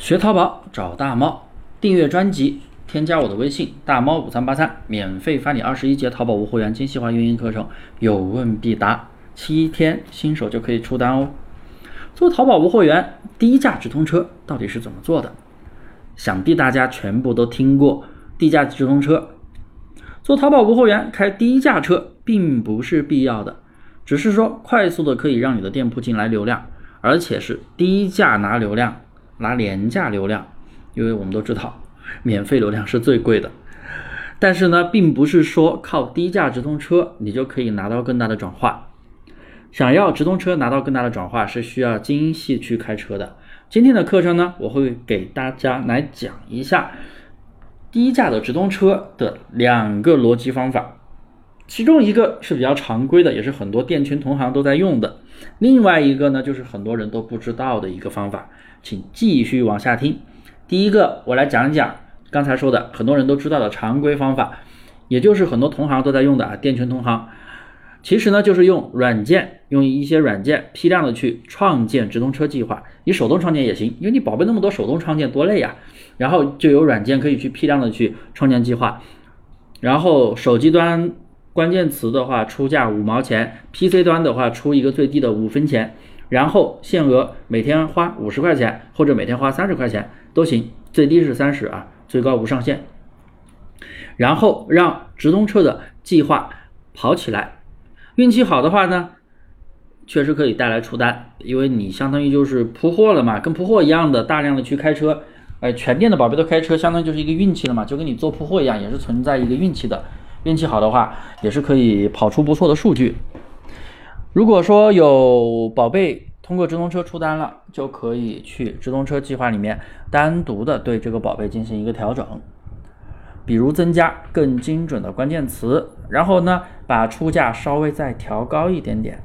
学淘宝找大猫，订阅专辑，添加我的微信大猫五三八三，免费发你二十一节淘宝无货源精细化运营课程，有问必答，七天新手就可以出单哦。做淘宝无货源，低价直通车到底是怎么做的？想必大家全部都听过低价直通车。做淘宝无货源开低价车并不是必要的，只是说快速的可以让你的店铺进来流量，而且是低价拿流量。拿廉价流量，因为我们都知道，免费流量是最贵的。但是呢，并不是说靠低价直通车你就可以拿到更大的转化。想要直通车拿到更大的转化，是需要精细去开车的。今天的课程呢，我会给大家来讲一下低价的直通车的两个逻辑方法。其中一个是比较常规的，也是很多店群同行都在用的。另外一个呢，就是很多人都不知道的一个方法，请继续往下听。第一个，我来讲一讲刚才说的很多人都知道的常规方法，也就是很多同行都在用的啊，店群同行。其实呢，就是用软件，用一些软件批量的去创建直通车计划。你手动创建也行，因为你宝贝那么多，手动创建多累呀。然后就有软件可以去批量的去创建计划，然后手机端。关键词的话出价五毛钱，PC 端的话出一个最低的五分钱，然后限额每天花五十块钱或者每天花三十块钱都行，最低是三十啊，最高无上限。然后让直通车的计划跑起来，运气好的话呢，确实可以带来出单，因为你相当于就是铺货了嘛，跟铺货一样的大量的去开车，哎，全店的宝贝都开车，相当于就是一个运气了嘛，就跟你做铺货一样，也是存在一个运气的。运气好的话，也是可以跑出不错的数据。如果说有宝贝通过直通车出单了，就可以去直通车计划里面单独的对这个宝贝进行一个调整，比如增加更精准的关键词，然后呢把出价稍微再调高一点点。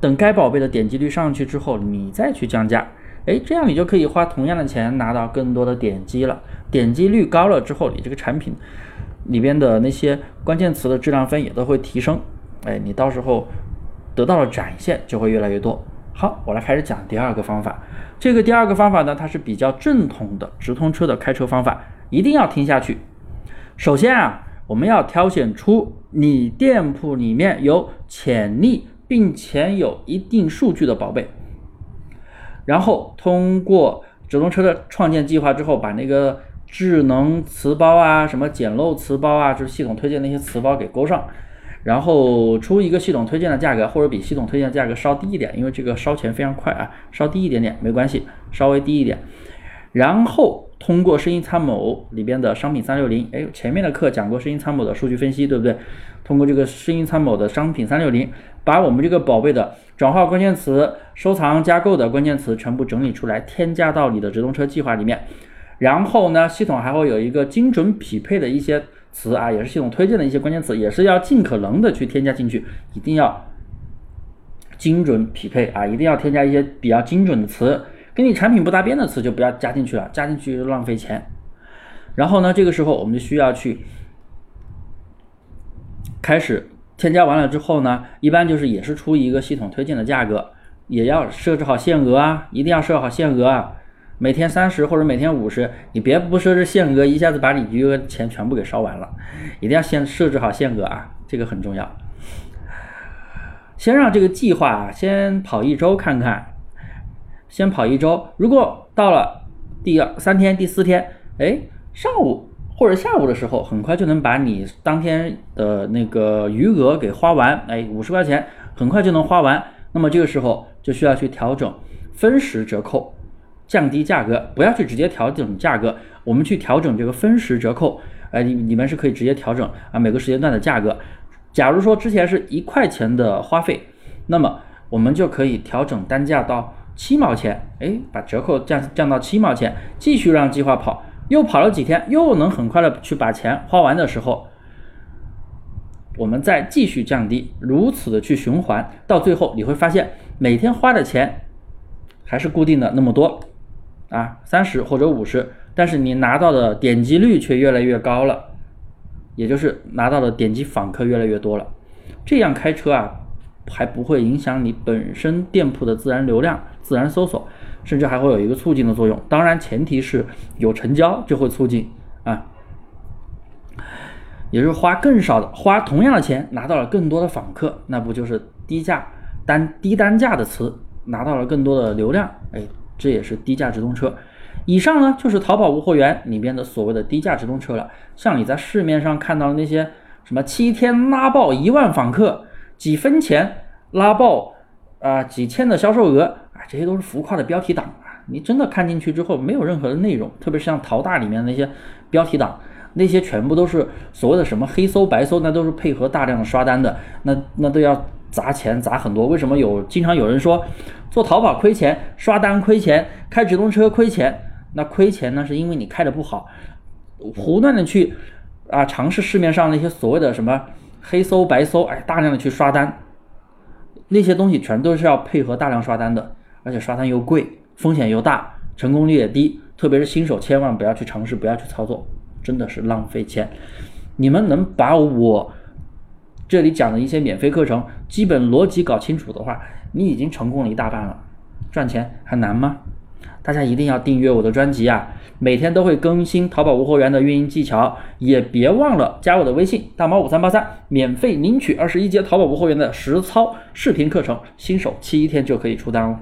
等该宝贝的点击率上去之后，你再去降价，哎，这样你就可以花同样的钱拿到更多的点击了。点击率高了之后，你这个产品。里边的那些关键词的质量分也都会提升，哎，你到时候得到的展现就会越来越多。好，我来开始讲第二个方法。这个第二个方法呢，它是比较正统的直通车的开车方法，一定要听下去。首先啊，我们要挑选出你店铺里面有潜力并且有一定数据的宝贝，然后通过直通车的创建计划之后，把那个。智能词包啊，什么捡漏词包啊，就是系统推荐那些词包给勾上，然后出一个系统推荐的价格，或者比系统推荐的价格稍低一点，因为这个烧钱非常快啊，稍低一点点没关系，稍微低一点。然后通过声音参谋里边的商品三六零，哎，前面的课讲过声音参谋的数据分析，对不对？通过这个声音参谋的商品三六零，把我们这个宝贝的转化关键词、收藏加购的关键词全部整理出来，添加到你的直通车计划里面。然后呢，系统还会有一个精准匹配的一些词啊，也是系统推荐的一些关键词，也是要尽可能的去添加进去，一定要精准匹配啊，一定要添加一些比较精准的词，跟你产品不搭边的词就不要加进去了，加进去就浪费钱。然后呢，这个时候我们就需要去开始添加完了之后呢，一般就是也是出一个系统推荐的价格，也要设置好限额啊，一定要设好限额啊。每天三十或者每天五十，你别不设置限额，一下子把你余额钱全部给烧完了。一定要先设置好限额啊，这个很重要。先让这个计划，先跑一周看看，先跑一周。如果到了第二三天、第四天，哎，上午或者下午的时候，很快就能把你当天的那个余额给花完，哎，五十块钱很快就能花完。那么这个时候就需要去调整分时折扣。降低价格，不要去直接调整价格，我们去调整这个分时折扣。哎，你你们是可以直接调整啊，每个时间段的价格。假如说之前是一块钱的花费，那么我们就可以调整单价到七毛钱。哎，把折扣降降到七毛钱，继续让计划跑。又跑了几天，又能很快的去把钱花完的时候，我们再继续降低，如此的去循环，到最后你会发现每天花的钱还是固定的那么多。啊，三十或者五十，但是你拿到的点击率却越来越高了，也就是拿到的点击访客越来越多了。这样开车啊，还不会影响你本身店铺的自然流量、自然搜索，甚至还会有一个促进的作用。当然，前提是有成交就会促进啊，也就是花更少的花同样的钱拿到了更多的访客，那不就是低价单低单价的词拿到了更多的流量？哎，这也是低价直通车。以上呢就是淘宝无货源里边的所谓的低价直通车了。像你在市面上看到的那些什么七天拉爆一万访客，几分钱拉爆啊几千的销售额啊，这些都是浮夸的标题党啊！你真的看进去之后没有任何的内容，特别是像淘大里面那些标题党，那些全部都是所谓的什么黑搜白搜，那都是配合大量的刷单的，那那都要砸钱砸很多。为什么有经常有人说做淘宝亏钱，刷单亏钱，开直通车亏钱？那亏钱呢，是因为你开的不好，胡乱的去啊尝试市面上那些所谓的什么黑搜白搜，哎，大量的去刷单，那些东西全都是要配合大量刷单的，而且刷单又贵，风险又大，成功率也低，特别是新手千万不要去尝试，不要去操作，真的是浪费钱。你们能把我这里讲的一些免费课程基本逻辑搞清楚的话，你已经成功了一大半了，赚钱还难吗？大家一定要订阅我的专辑啊！每天都会更新淘宝无货源的运营技巧，也别忘了加我的微信大猫五三八三，免费领取二十一节淘宝无货源的实操视频课程，新手七天就可以出单了。